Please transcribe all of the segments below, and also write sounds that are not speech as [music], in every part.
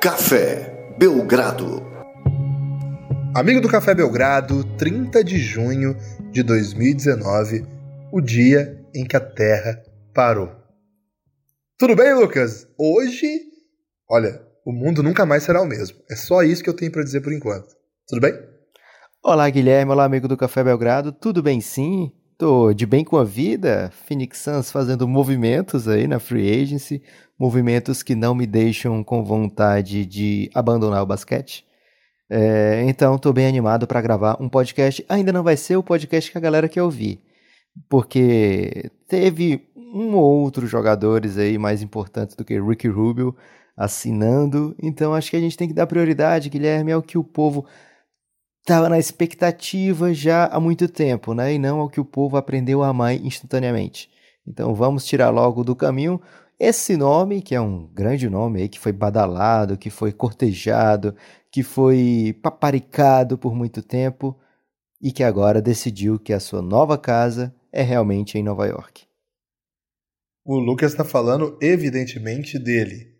Café Belgrado. Amigo do Café Belgrado, 30 de junho de 2019, o dia em que a Terra parou. Tudo bem, Lucas? Hoje, olha, o mundo nunca mais será o mesmo. É só isso que eu tenho para dizer por enquanto. Tudo bem? Olá, Guilherme. Olá, amigo do Café Belgrado. Tudo bem, sim? Tô de bem com a vida. Phoenix Suns fazendo movimentos aí na free agency, movimentos que não me deixam com vontade de abandonar o basquete. É, então, estou bem animado para gravar um podcast. Ainda não vai ser o podcast que a galera quer ouvir, porque teve um ou outro jogadores aí mais importantes do que Ricky Rubio assinando. Então, acho que a gente tem que dar prioridade, Guilherme, ao que o povo estava na expectativa já há muito tempo, né? E não ao que o povo aprendeu a amar instantaneamente. Então, vamos tirar logo do caminho esse nome, que é um grande nome aí, que foi badalado, que foi cortejado, que foi paparicado por muito tempo e que agora decidiu que a sua nova casa é realmente em Nova York. O Lucas está falando, evidentemente, dele.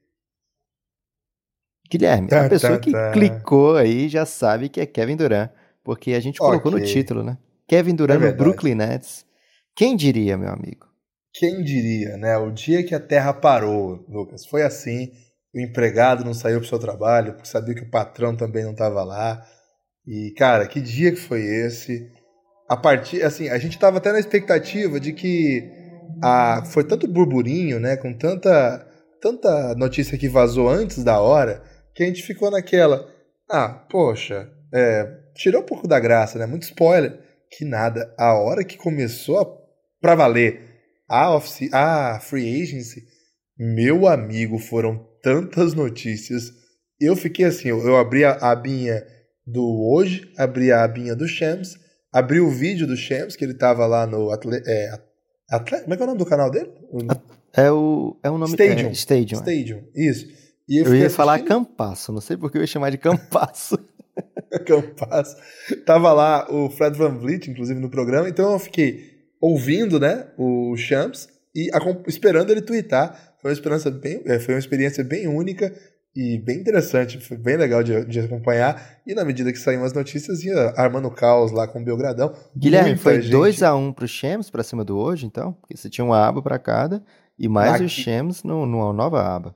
Guilherme, tá, a pessoa tá, que tá. clicou aí já sabe que é Kevin Durant, porque a gente colocou okay. no título, né? Kevin Durant é no Brooklyn Nets. Quem diria, meu amigo? Quem diria, né? O dia que a Terra parou, Lucas, foi assim. O empregado não saiu pro seu trabalho porque sabia que o patrão também não estava lá. E, cara, que dia que foi esse? A partir, assim, a gente estava até na expectativa de que a, foi tanto burburinho, né? Com tanta, tanta notícia que vazou antes da hora, que a gente ficou naquela. Ah, poxa, é, tirou um pouco da graça, né? Muito spoiler. Que nada. A hora que começou a, pra valer a, office, a free agency, meu amigo, foram tantas notícias. Eu fiquei assim, eu, eu abri a abinha do hoje, abri a abinha do Shams, abri o vídeo do Shams, que ele tava lá no Atle, é, Atle, como é que é o nome do canal dele? É o é o nome Stadium. É, Stadium. Stadium, isso. Eu, eu ia assistindo... falar Campasso, não sei porque eu ia chamar de Campasso. [laughs] Campasso. Tava lá o Fred Van Vliet, inclusive, no programa, então eu fiquei ouvindo, né, o Champs e esperando ele twittar. Foi uma experiência bem, é, foi uma experiência bem única e bem interessante, foi bem legal de, de acompanhar. E na medida que saíam as notícias, ia armando caos lá com o Belgradão. Guilherme, Muita foi 2x1 um pro Shams pra cima do hoje, então? Porque você tinha uma aba para cada e mais Aqui. o no, numa nova aba.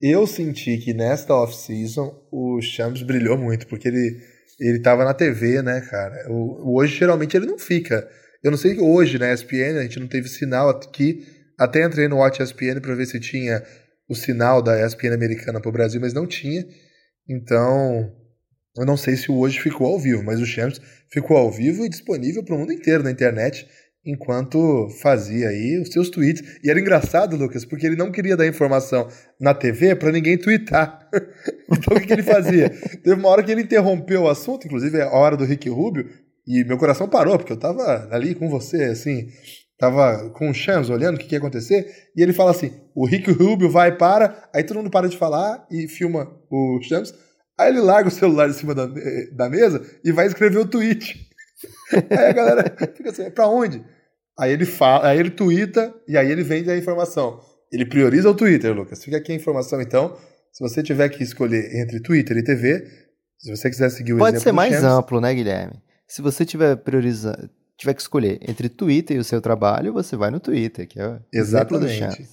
Eu senti que nesta off-season o Shams brilhou muito, porque ele, ele tava na TV, né, cara? O, hoje geralmente ele não fica eu não sei hoje na ESPN, a gente não teve sinal aqui. Até entrei no Watch ESPN para ver se tinha o sinal da ESPN americana para o Brasil, mas não tinha. Então, eu não sei se o hoje ficou ao vivo, mas o Champs ficou ao vivo e disponível para o mundo inteiro na internet enquanto fazia aí os seus tweets. E era engraçado, Lucas, porque ele não queria dar informação na TV para ninguém twittar. [laughs] então o que, que, ele fazia? Teve uma hora que ele interrompeu o assunto, inclusive a hora do Rick Rubio, e meu coração parou, porque eu tava ali com você, assim, tava com o Shams olhando o que, que ia acontecer, e ele fala assim: o Rick Rubio vai para, aí todo mundo para de falar e filma o Shams, aí ele larga o celular em cima da, da mesa e vai escrever o tweet. [laughs] aí a galera [laughs] fica assim: pra onde? Aí ele fala, aí ele twitta e aí ele vende a informação. Ele prioriza o Twitter, Lucas. Fica aqui a informação, então. Se você tiver que escolher entre Twitter e TV, se você quiser seguir o Pode ser mais amplo, né, Guilherme? Se você tiver prioriza, tiver que escolher entre Twitter e o seu trabalho, você vai no Twitter, que é o Exatamente.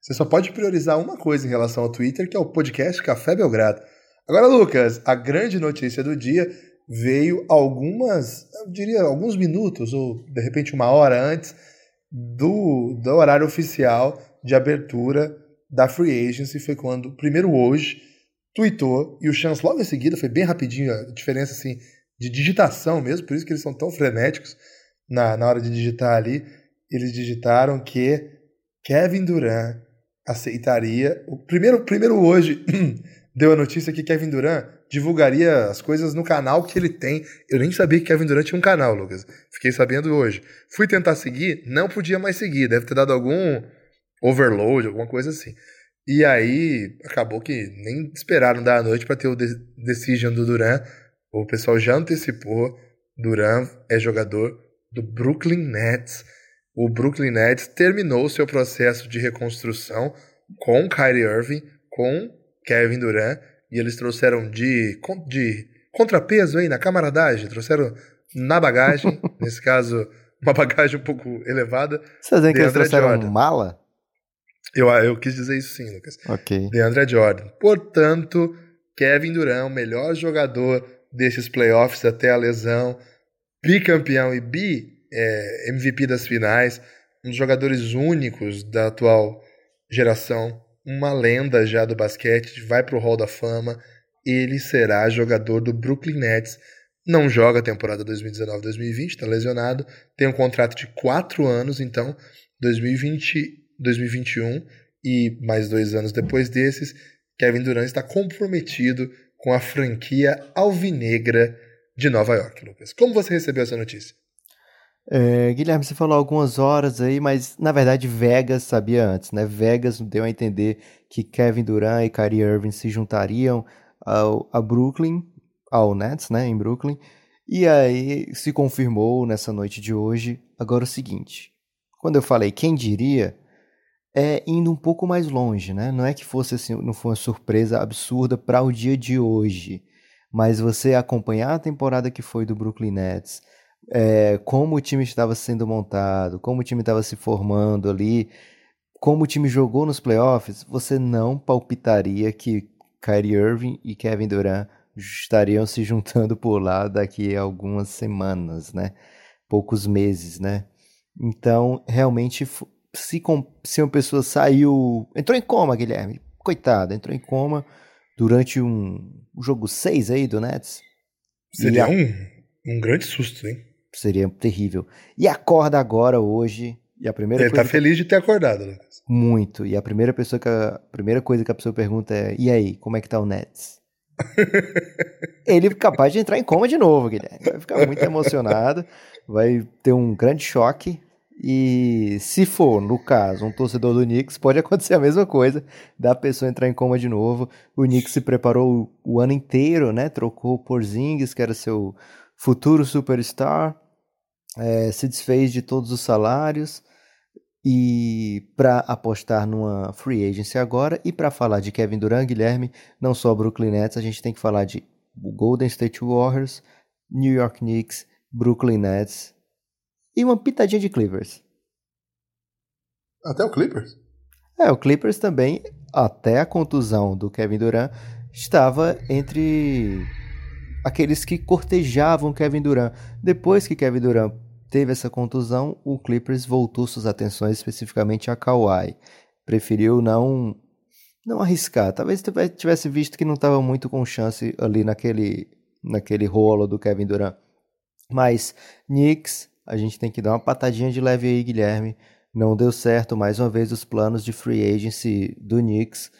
Você só pode priorizar uma coisa em relação ao Twitter, que é o podcast Café Belgrado. Agora, Lucas, a grande notícia do dia veio algumas, eu diria, alguns minutos, ou de repente uma hora antes do, do horário oficial de abertura da Free Agency. Foi quando, primeiro hoje, tweetou, e o Chance logo em seguida, foi bem rapidinho a diferença assim de digitação mesmo, por isso que eles são tão frenéticos na, na hora de digitar ali. Eles digitaram que Kevin Durant aceitaria. O primeiro, primeiro hoje [clears throat] deu a notícia que Kevin Durant divulgaria as coisas no canal que ele tem. Eu nem sabia que Kevin Durant tinha um canal, Lucas. Fiquei sabendo hoje. Fui tentar seguir, não podia mais seguir. Deve ter dado algum overload, alguma coisa assim. E aí acabou que nem esperaram dar a noite para ter o decision do Durant o pessoal já antecipou. Duran é jogador do Brooklyn Nets. O Brooklyn Nets terminou seu processo de reconstrução com Kyrie Irving, com Kevin Durant e eles trouxeram de, de contrapeso aí na camaradagem, trouxeram na bagagem, [laughs] nesse caso, uma bagagem um pouco elevada. Você dizendo que eles trouxeram Jordan. mala? Eu, eu quis dizer isso sim, Lucas. Ok. DeAndre Jordan. Portanto, Kevin Durant, melhor jogador desses playoffs até a lesão, bicampeão e bi é, MVP das finais, um dos jogadores únicos da atual geração, uma lenda já do basquete, vai para o Hall da Fama. Ele será jogador do Brooklyn Nets. Não joga a temporada 2019-2020, está lesionado. Tem um contrato de quatro anos, então 2020, 2021 e mais dois anos depois desses, Kevin Durant está comprometido com a franquia alvinegra de Nova York, Lucas. Como você recebeu essa notícia? É, Guilherme, você falou algumas horas aí, mas na verdade Vegas sabia antes, né? Vegas deu a entender que Kevin Durant e Kyrie Irving se juntariam ao, a Brooklyn, ao Nets, né, em Brooklyn. E aí se confirmou nessa noite de hoje. Agora o seguinte, quando eu falei quem diria, é indo um pouco mais longe, né? Não é que fosse assim, não foi uma surpresa absurda para o dia de hoje, mas você acompanhar a temporada que foi do Brooklyn Nets, é, como o time estava sendo montado, como o time estava se formando ali, como o time jogou nos playoffs, você não palpitaria que Kyrie Irving e Kevin Durant estariam se juntando por lá daqui a algumas semanas, né? Poucos meses, né? Então, realmente, se, se uma pessoa saiu. Entrou em coma, Guilherme. Coitado, entrou em coma durante um, um jogo 6 aí do Nets. Seria a... um, um grande susto, hein? Seria terrível. E acorda agora, hoje. E a primeira Ele tá feliz de ter acordado, Lucas. Muito. E a primeira pessoa que a, a primeira coisa que a pessoa pergunta é: "E aí, como é que tá o Nets?" [laughs] Ele é capaz de entrar em coma de novo, Guilherme. Vai ficar muito emocionado, vai ter um grande choque. E se for, no caso, um torcedor do Knicks, pode acontecer a mesma coisa, da pessoa entrar em coma de novo. O Knicks se preparou o ano inteiro, né? Trocou por Zingis, que era seu futuro superstar, é, se desfez de todos os salários e para apostar numa free agency agora e para falar de Kevin Durant, Guilherme, não só Brooklyn Nets, a gente tem que falar de Golden State Warriors, New York Knicks, Brooklyn Nets e uma pitadinha de Clippers. Até o Clippers? É, o Clippers também, até a contusão do Kevin Durant, estava entre aqueles que cortejavam Kevin Durant. Depois que Kevin Durant teve essa contusão, o Clippers voltou suas atenções especificamente a Kawhi. Preferiu não não arriscar. Talvez tivesse visto que não estava muito com chance ali naquele naquele rolo do Kevin Durant. Mas Knicks, a gente tem que dar uma patadinha de leve aí, Guilherme. Não deu certo mais uma vez os planos de free agency do Knicks.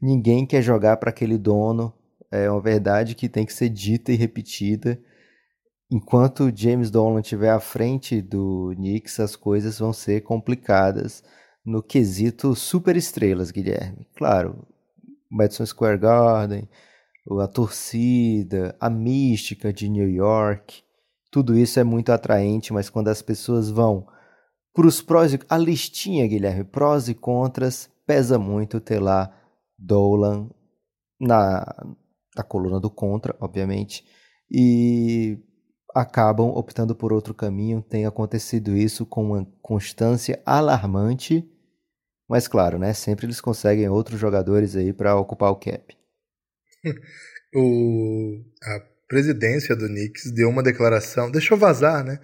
Ninguém quer jogar para aquele dono é uma verdade que tem que ser dita e repetida. Enquanto James Dolan estiver à frente do Knicks, as coisas vão ser complicadas no quesito superestrelas, Guilherme. Claro, Madison Square Garden, a torcida, a mística de New York, tudo isso é muito atraente, mas quando as pessoas vão para os prós e a listinha, Guilherme, prós e contras, pesa muito ter lá Dolan na a coluna do contra, obviamente, e acabam optando por outro caminho. Tem acontecido isso com uma constância alarmante, mas claro, né? Sempre eles conseguem outros jogadores aí para ocupar o cap. [laughs] o, a presidência do Knicks deu uma declaração, deixou vazar, né?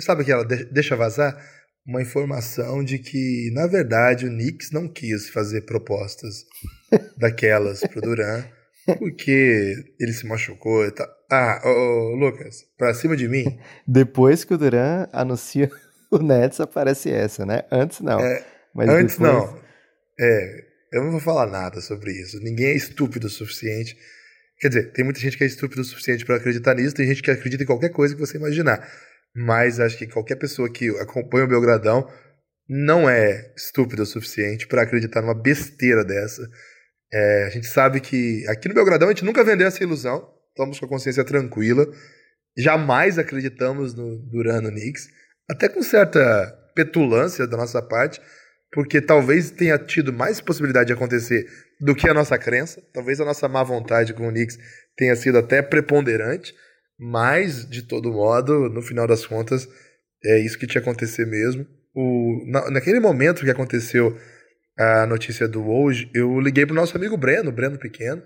Sabe aquela deixa vazar? Uma informação de que, na verdade, o Knicks não quis fazer propostas [laughs] daquelas pro Duran porque ele se machucou e tal. Ah, ô, ô, Lucas, pra cima de mim. [laughs] Depois que o Duran anuncia [laughs] o Nets, aparece essa, né? Antes não. É, antes depois... não. É, eu não vou falar nada sobre isso. Ninguém é estúpido o suficiente. Quer dizer, tem muita gente que é estúpido o suficiente para acreditar nisso, tem gente que acredita em qualquer coisa que você imaginar. Mas acho que qualquer pessoa que acompanha o Belgradão não é estúpido o suficiente para acreditar numa besteira dessa é, a gente sabe que aqui no Belgradão a gente nunca vendeu essa ilusão, estamos com a consciência tranquila, jamais acreditamos no Durano Knicks, até com certa petulância da nossa parte, porque talvez tenha tido mais possibilidade de acontecer do que a nossa crença. Talvez a nossa má vontade com o Knicks tenha sido até preponderante, mas, de todo modo, no final das contas, é isso que tinha acontecer mesmo. O, na, naquele momento que aconteceu a notícia do hoje, eu liguei pro nosso amigo Breno, Breno Pequeno,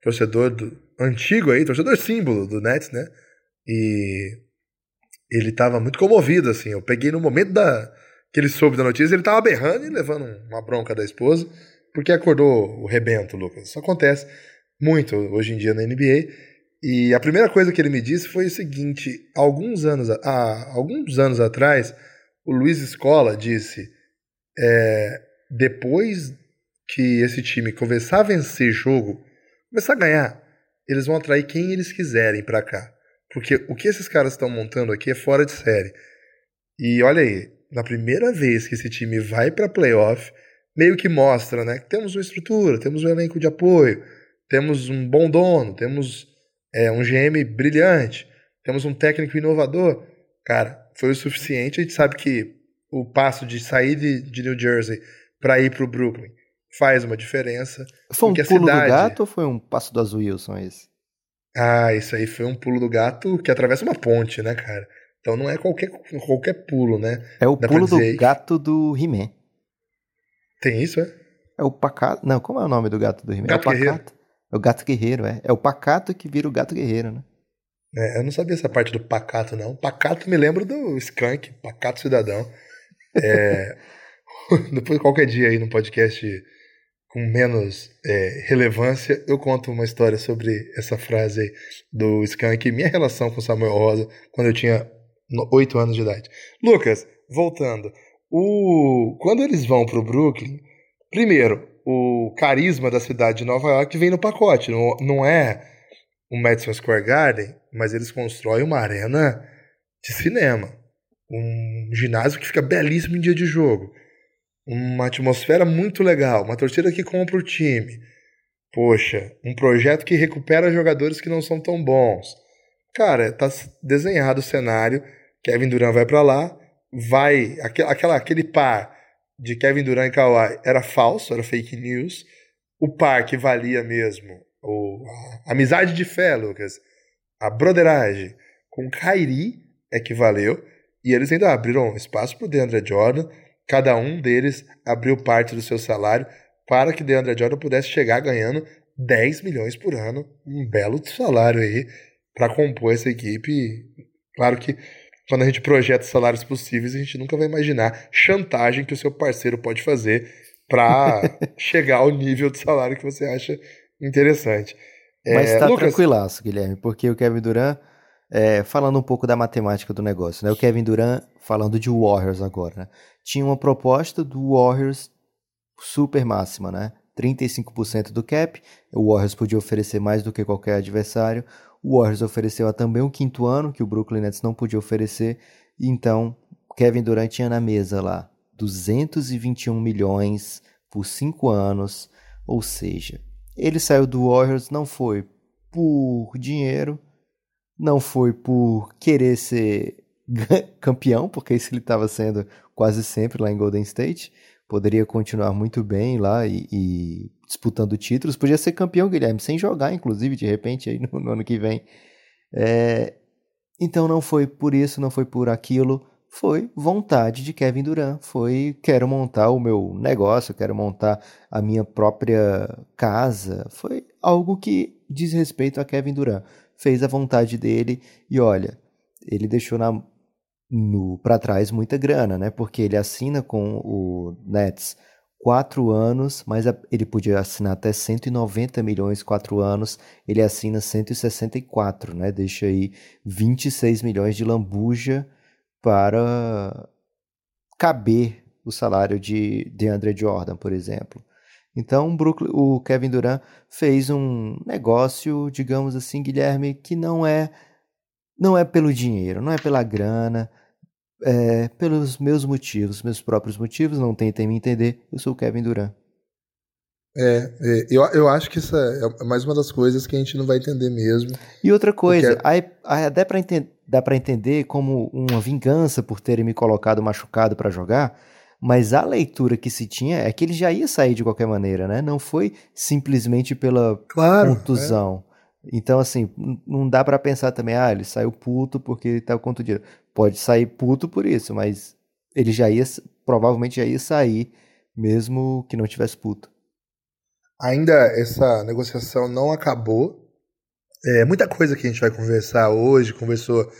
torcedor do antigo aí, torcedor símbolo do Nets, né? E ele tava muito comovido, assim. Eu peguei no momento da que ele soube da notícia, ele tava berrando e levando uma bronca da esposa, porque acordou o rebento, Lucas. Isso acontece muito hoje em dia na NBA. E a primeira coisa que ele me disse foi o seguinte: alguns anos, ah, alguns anos atrás, o Luiz Escola disse: é, depois que esse time começar a vencer jogo, começar a ganhar, eles vão atrair quem eles quiserem para cá. Porque o que esses caras estão montando aqui é fora de série. E olha aí, na primeira vez que esse time vai para playoff, meio que mostra, né, que temos uma estrutura, temos um elenco de apoio, temos um bom dono, temos é, um GM brilhante, temos um técnico inovador. Cara, foi o suficiente. A gente sabe que o passo de sair de, de New Jersey para ir para o Brooklyn faz uma diferença. Foi um pulo cidade... do gato ou foi um passo do Azul Wilson esse? Ah, isso aí foi um pulo do gato que atravessa uma ponte, né, cara? Então não é qualquer, qualquer pulo, né? É o Dá pulo do gato do He-Man. Tem isso, é? É o pacato. Não, como é o nome do gato do He-Man? É o Guerreiro. É o gato guerreiro, é. É o pacato que vira o gato guerreiro, né? É, eu não sabia essa parte do pacato, não. Pacato me lembra do Skunk, pacato cidadão. É, [laughs] [laughs] depois, qualquer dia aí no podcast com menos é, relevância, eu conto uma história sobre essa frase aí do Skank minha relação com Samuel Rosa quando eu tinha 8 anos de idade. Lucas, voltando. O... Quando eles vão pro Brooklyn, primeiro, o carisma da cidade de Nova York vem no pacote. Não, não é o Madison Square Garden, mas eles constroem uma arena de cinema. Um ginásio que fica belíssimo em dia de jogo uma atmosfera muito legal, uma torcida que compra o time. Poxa, um projeto que recupera jogadores que não são tão bons. Cara, tá desenhado o cenário. Kevin Durant vai para lá, vai aquela aquele par de Kevin Durant e Kawhi era falso, era fake news. O par que valia mesmo, o, a amizade de fé, Lucas, a broderagem com Kyrie é que valeu. E eles ainda abriram espaço pro DeAndre Jordan Cada um deles abriu parte do seu salário para que DeAndre Jordan pudesse chegar ganhando 10 milhões por ano, um belo salário aí para compor essa equipe. Claro que quando a gente projeta salários possíveis, a gente nunca vai imaginar chantagem que o seu parceiro pode fazer para [laughs] chegar ao nível de salário que você acha interessante. Mas é, tá Lucas... tranquilaço, Guilherme, porque o Kevin Durant, é, falando um pouco da matemática do negócio, né? O Kevin Durant, falando de Warriors agora, né? tinha uma proposta do Warriors super máxima, né? 35% do cap, o Warriors podia oferecer mais do que qualquer adversário. O Warriors ofereceu também um quinto ano, que o Brooklyn Nets não podia oferecer. Então, Kevin Durant tinha na mesa lá 221 milhões por cinco anos. Ou seja, ele saiu do Warriors não foi por dinheiro, não foi por querer ser [laughs] campeão, porque isso ele estava sendo quase sempre lá em Golden State. Poderia continuar muito bem lá e, e, disputando títulos. Podia ser campeão, Guilherme, sem jogar, inclusive, de repente, aí no, no ano que vem. É... Então não foi por isso, não foi por aquilo. Foi vontade de Kevin Durant. Foi quero montar o meu negócio, quero montar a minha própria casa. Foi algo que diz respeito a Kevin Durant. Fez a vontade dele e olha, ele deixou na para trás muita grana, né? Porque ele assina com o Nets quatro anos, mas ele podia assinar até 190 milhões quatro anos, ele assina 164, né? Deixa aí 26 milhões de lambuja para caber o salário de DeAndre Jordan, por exemplo. Então, o Kevin Durant fez um negócio, digamos assim, Guilherme, que não é não é pelo dinheiro, não é pela grana, é, pelos meus motivos, meus próprios motivos, não tentem me entender, eu sou o Kevin Durant. É, é, eu, eu acho que isso é mais uma das coisas que a gente não vai entender mesmo. E outra coisa, porque... aí, aí dá para entender como uma vingança por terem me colocado machucado para jogar, Mas a leitura que se tinha é que ele já ia sair de qualquer maneira, né? Não foi simplesmente pela claro, contusão. É. Então, assim, não dá para pensar também, ah, ele saiu puto porque ele tava contundido. Pode sair puto por isso, mas ele já ia, provavelmente já ia sair, mesmo que não tivesse puto. Ainda essa negociação não acabou. É, muita coisa que a gente vai conversar hoje, conversou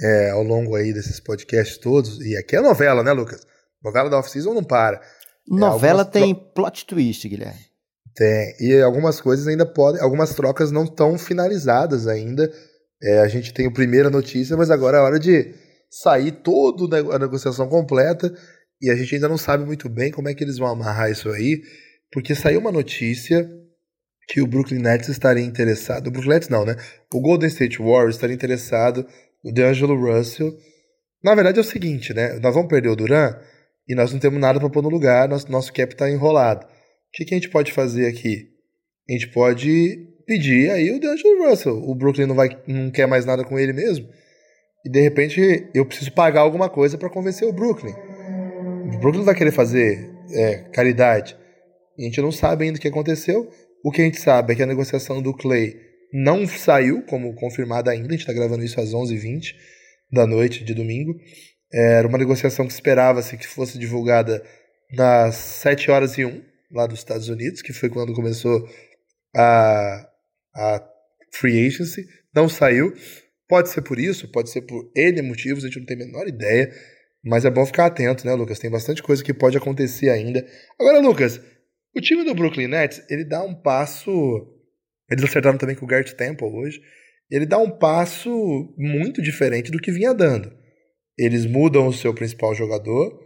é, ao longo aí desses podcasts todos. E aqui é novela, né, Lucas? Novela da off-season não para. É, novela é, tem plot twist, Guilherme. Tem. E algumas coisas ainda podem. Algumas trocas não estão finalizadas ainda. É, a gente tem a primeira notícia, mas agora é hora de sair toda a negociação completa. E a gente ainda não sabe muito bem como é que eles vão amarrar isso aí. Porque saiu uma notícia que o Brooklyn Nets estaria interessado. O Brooklyn Nets não, né? O Golden State Warriors estaria interessado o DeAngelo Russell. Na verdade é o seguinte, né? Nós vamos perder o Duran e nós não temos nada para pôr no lugar, nosso, nosso cap está enrolado. O que, que a gente pode fazer aqui? A gente pode pedir aí o DeAngelo Russell. O Brooklyn não, vai, não quer mais nada com ele mesmo. E de repente eu preciso pagar alguma coisa para convencer o Brooklyn. O Brooklyn vai querer fazer é, caridade. E a gente não sabe ainda o que aconteceu. O que a gente sabe é que a negociação do Clay não saiu como confirmada ainda, a gente está gravando isso às 11h20 da noite de domingo. Era uma negociação que esperava-se que fosse divulgada nas 7 horas e 1, lá dos Estados Unidos, que foi quando começou a, a free agency. Não saiu. Pode ser por isso, pode ser por N motivos, a gente não tem a menor ideia. Mas é bom ficar atento, né, Lucas? Tem bastante coisa que pode acontecer ainda. Agora, Lucas, o time do Brooklyn Nets, ele dá um passo eles acertaram também com o Gert Temple hoje. Ele dá um passo muito diferente do que vinha dando. Eles mudam o seu principal jogador,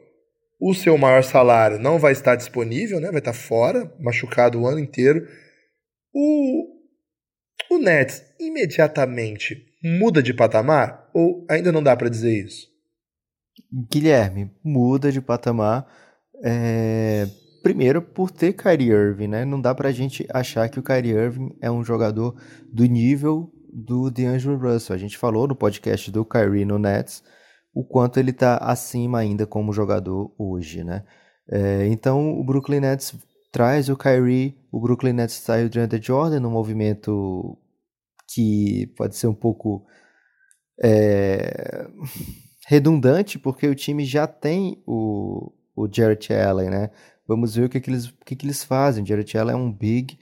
o seu maior salário não vai estar disponível, né? vai estar fora, machucado o ano inteiro. O, o Nets imediatamente muda de patamar ou ainda não dá para dizer isso? Guilherme, muda de patamar. É primeiro por ter Kyrie Irving, né? Não dá pra gente achar que o Kyrie Irving é um jogador do nível do DeAngelo Russell. A gente falou no podcast do Kyrie no Nets o quanto ele tá acima ainda como jogador hoje, né? É, então o Brooklyn Nets traz o Kyrie, o Brooklyn Nets traz o DeAndre Jordan no movimento que pode ser um pouco é, redundante, porque o time já tem o, o Jarrett Allen, né? Vamos ver o que, que, eles, o que, que eles fazem. O Jared Allen é um big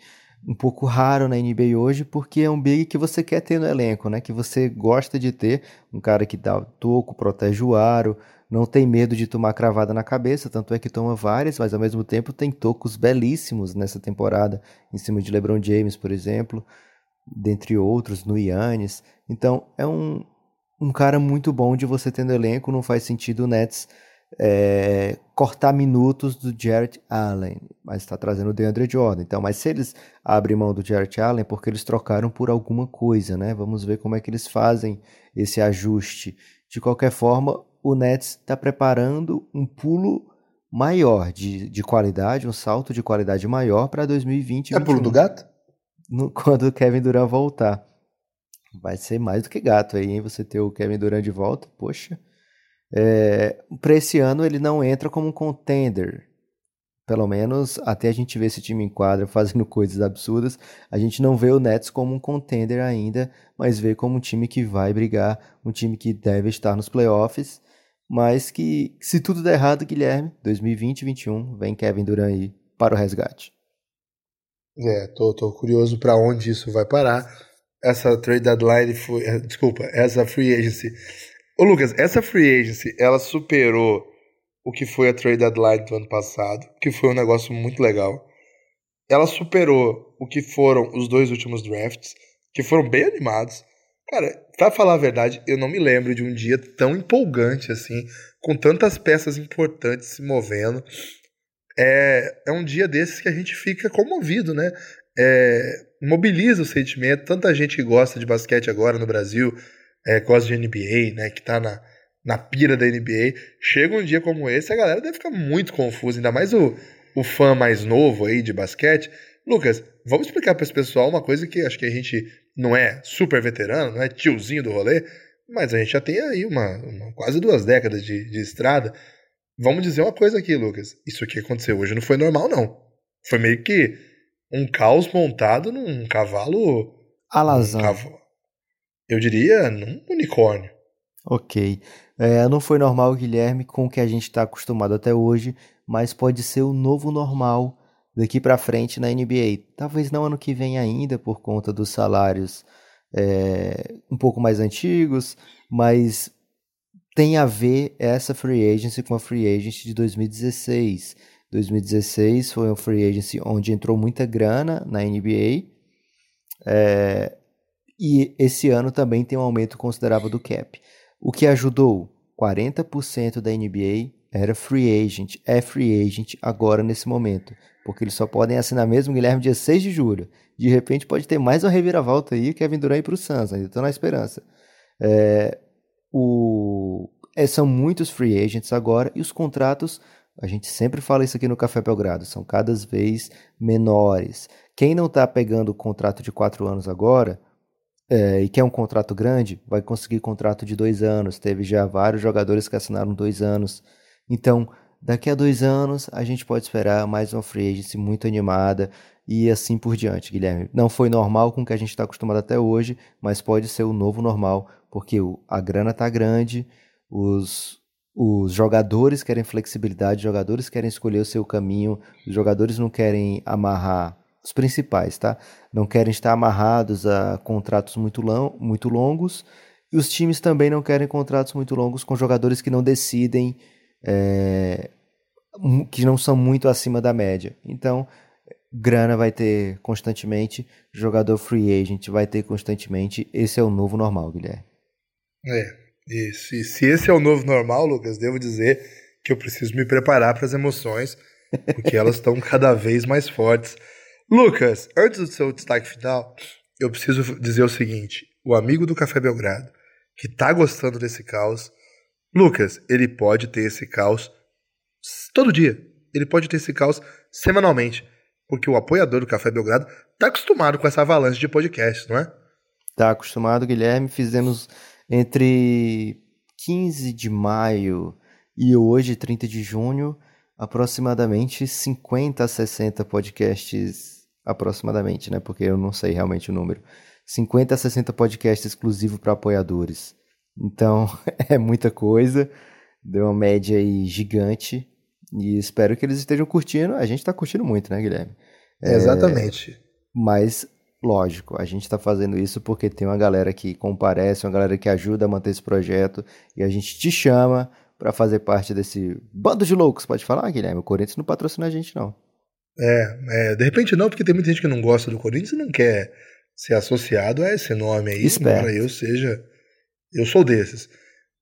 um pouco raro na NBA hoje, porque é um big que você quer ter no elenco, né? Que você gosta de ter, um cara que dá toco, protege o aro, não tem medo de tomar cravada na cabeça, tanto é que toma várias, mas ao mesmo tempo tem tocos belíssimos nessa temporada, em cima de LeBron James, por exemplo, dentre outros, no Yannis. Então, é um, um cara muito bom de você ter no elenco, não faz sentido o Nets é, cortar minutos do Jarrett Allen, mas está trazendo o DeAndre Jordan. Então, mas se eles abrem mão do Jarrett Allen, é porque eles trocaram por alguma coisa, né? Vamos ver como é que eles fazem esse ajuste. De qualquer forma, o Nets está preparando um pulo maior de, de qualidade, um salto de qualidade maior para 2020. É pulo do gato? No, [laughs] quando o Kevin Durant voltar. Vai ser mais do que gato aí, hein? Você ter o Kevin Durant de volta, poxa. É, para esse ano ele não entra como um contender. Pelo menos até a gente ver esse time em quadra [laughs] fazendo coisas absurdas, a gente não vê o Nets como um contender ainda, mas vê como um time que vai brigar, um time que deve estar nos playoffs, mas que se tudo der errado, Guilherme, 2020-21, vem Kevin Durant aí para o resgate. É, tô, tô curioso para onde isso vai parar. Essa trade deadline foi, desculpa, essa free agency Ô Lucas, essa free agency, ela superou o que foi a trade deadline do ano passado, que foi um negócio muito legal. Ela superou o que foram os dois últimos drafts, que foram bem animados. Cara, pra falar a verdade, eu não me lembro de um dia tão empolgante assim, com tantas peças importantes se movendo. É, é um dia desses que a gente fica comovido, né? É, mobiliza o sentimento. Tanta gente que gosta de basquete agora no Brasil, é, gosta de NBA, né, que tá na, na pira da NBA, chega um dia como esse, a galera deve ficar muito confusa, ainda mais o, o fã mais novo aí de basquete. Lucas, vamos explicar para esse pessoal uma coisa que acho que a gente não é super veterano, não é tiozinho do rolê, mas a gente já tem aí uma, uma quase duas décadas de, de estrada. vamos dizer uma coisa aqui, Lucas. Isso que aconteceu hoje não foi normal, não. Foi meio que um caos montado num cavalo. Alazão. Um cavalo, eu diria num unicórnio. Ok. É, não foi normal, Guilherme, com o que a gente está acostumado até hoje, mas pode ser o novo normal daqui para frente na NBA. Talvez não ano que vem ainda, por conta dos salários é, um pouco mais antigos, mas tem a ver essa free agency com a free agency de 2016. 2016 foi uma free agency onde entrou muita grana na NBA. É, e esse ano também tem um aumento considerável do cap. O que ajudou? 40% da NBA era free agent, é free agent agora nesse momento, porque eles só podem assinar mesmo Guilherme dia 6 de julho. De repente pode ter mais uma reviravolta aí, Kevin Durant para o Suns, ainda estou na esperança. É, o, é, são muitos free agents agora e os contratos, a gente sempre fala isso aqui no Café Belgrado, são cada vez menores. Quem não está pegando o contrato de quatro anos agora, é, e quer um contrato grande, vai conseguir contrato de dois anos. Teve já vários jogadores que assinaram dois anos. Então, daqui a dois anos, a gente pode esperar mais uma free agency muito animada e assim por diante, Guilherme. Não foi normal com o que a gente está acostumado até hoje, mas pode ser o novo normal, porque a grana está grande, os, os jogadores querem flexibilidade, os jogadores querem escolher o seu caminho, os jogadores não querem amarrar os principais, tá? Não querem estar amarrados a contratos muito, muito longos e os times também não querem contratos muito longos com jogadores que não decidem, é, que não são muito acima da média. Então, grana vai ter constantemente, jogador free agent vai ter constantemente. Esse é o novo normal, Guilherme. É, e se, se esse é o novo normal, Lucas, devo dizer que eu preciso me preparar para as emoções, porque elas estão cada vez mais fortes. Lucas, antes do seu destaque final, eu preciso dizer o seguinte: o amigo do Café Belgrado, que tá gostando desse caos, Lucas, ele pode ter esse caos todo dia. Ele pode ter esse caos semanalmente. Porque o apoiador do Café Belgrado tá acostumado com essa avalanche de podcasts, não é? Tá acostumado, Guilherme. Fizemos entre 15 de maio e hoje, 30 de junho, aproximadamente 50 a 60 podcasts aproximadamente, né? Porque eu não sei realmente o número. 50 a 60 podcasts exclusivos para apoiadores. Então, [laughs] é muita coisa. Deu uma média aí gigante. E espero que eles estejam curtindo. A gente está curtindo muito, né, Guilherme? É, Exatamente. Mas, lógico, a gente está fazendo isso porque tem uma galera que comparece, uma galera que ajuda a manter esse projeto. E a gente te chama para fazer parte desse bando de loucos. Pode falar, Guilherme? O Corinthians não patrocina a gente, não. É, é, de repente não, porque tem muita gente que não gosta do Corinthians e não quer ser associado a esse nome aí, Esperto. embora eu seja. Eu sou desses.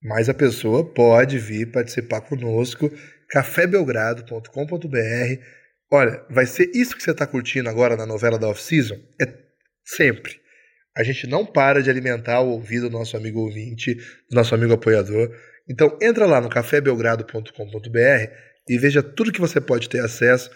Mas a pessoa pode vir participar conosco, cafébelgrado.com.br. Olha, vai ser isso que você está curtindo agora na novela da off-season? É sempre. A gente não para de alimentar o ouvido do nosso amigo ouvinte, do nosso amigo apoiador. Então entra lá no cafébelgrado.com.br e veja tudo que você pode ter acesso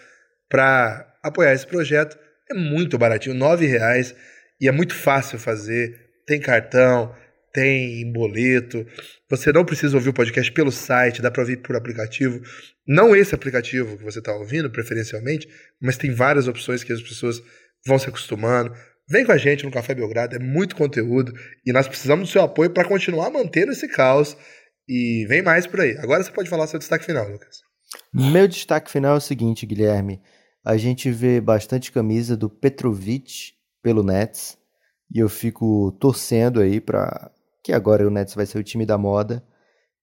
para apoiar esse projeto. É muito baratinho, R$ reais e é muito fácil fazer. Tem cartão, tem boleto. Você não precisa ouvir o podcast pelo site, dá para ouvir por aplicativo. Não esse aplicativo que você está ouvindo, preferencialmente, mas tem várias opções que as pessoas vão se acostumando. Vem com a gente no Café Belgrado, é muito conteúdo e nós precisamos do seu apoio para continuar mantendo esse caos. E vem mais por aí. Agora você pode falar seu destaque final, Lucas. Meu destaque final é o seguinte, Guilherme a gente vê bastante camisa do Petrovic pelo Nets e eu fico torcendo aí para que agora o Nets vai ser o time da moda,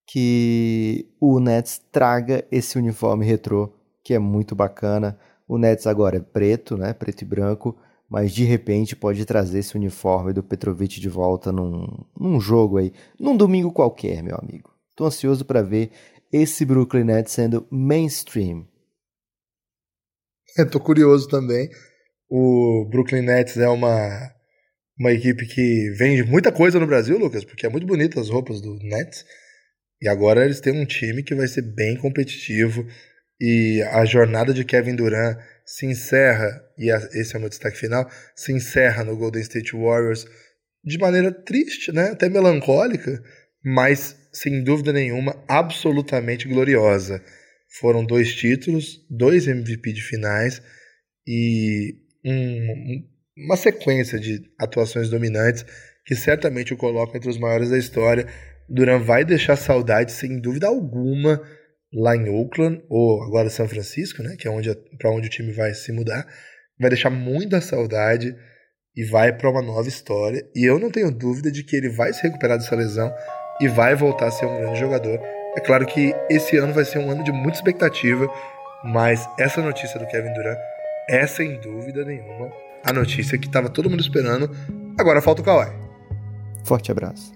que o Nets traga esse uniforme retrô, que é muito bacana. O Nets agora é preto, né, preto e branco, mas de repente pode trazer esse uniforme do Petrovic de volta num, num jogo aí, num domingo qualquer, meu amigo. Tô ansioso para ver esse Brooklyn Nets sendo mainstream [laughs] Estou curioso também. O Brooklyn Nets é uma, uma equipe que vende muita coisa no Brasil, Lucas, porque é muito bonita as roupas do Nets. E agora eles têm um time que vai ser bem competitivo. E a jornada de Kevin Durant se encerra, e esse é o meu destaque final, se encerra no Golden State Warriors de maneira triste, né? até melancólica, mas sem dúvida nenhuma absolutamente gloriosa. Foram dois títulos, dois MVP de finais e um, uma sequência de atuações dominantes que certamente o colocam entre os maiores da história. Duran vai deixar saudade, sem dúvida alguma, lá em Oakland, ou agora São Francisco, né, que é onde, para onde o time vai se mudar. Vai deixar muita saudade e vai para uma nova história. E eu não tenho dúvida de que ele vai se recuperar dessa lesão e vai voltar a ser um grande jogador. É claro que esse ano vai ser um ano de muita expectativa, mas essa notícia do Kevin Durant é sem dúvida nenhuma a notícia que estava todo mundo esperando. Agora falta o Kawhi. Forte abraço.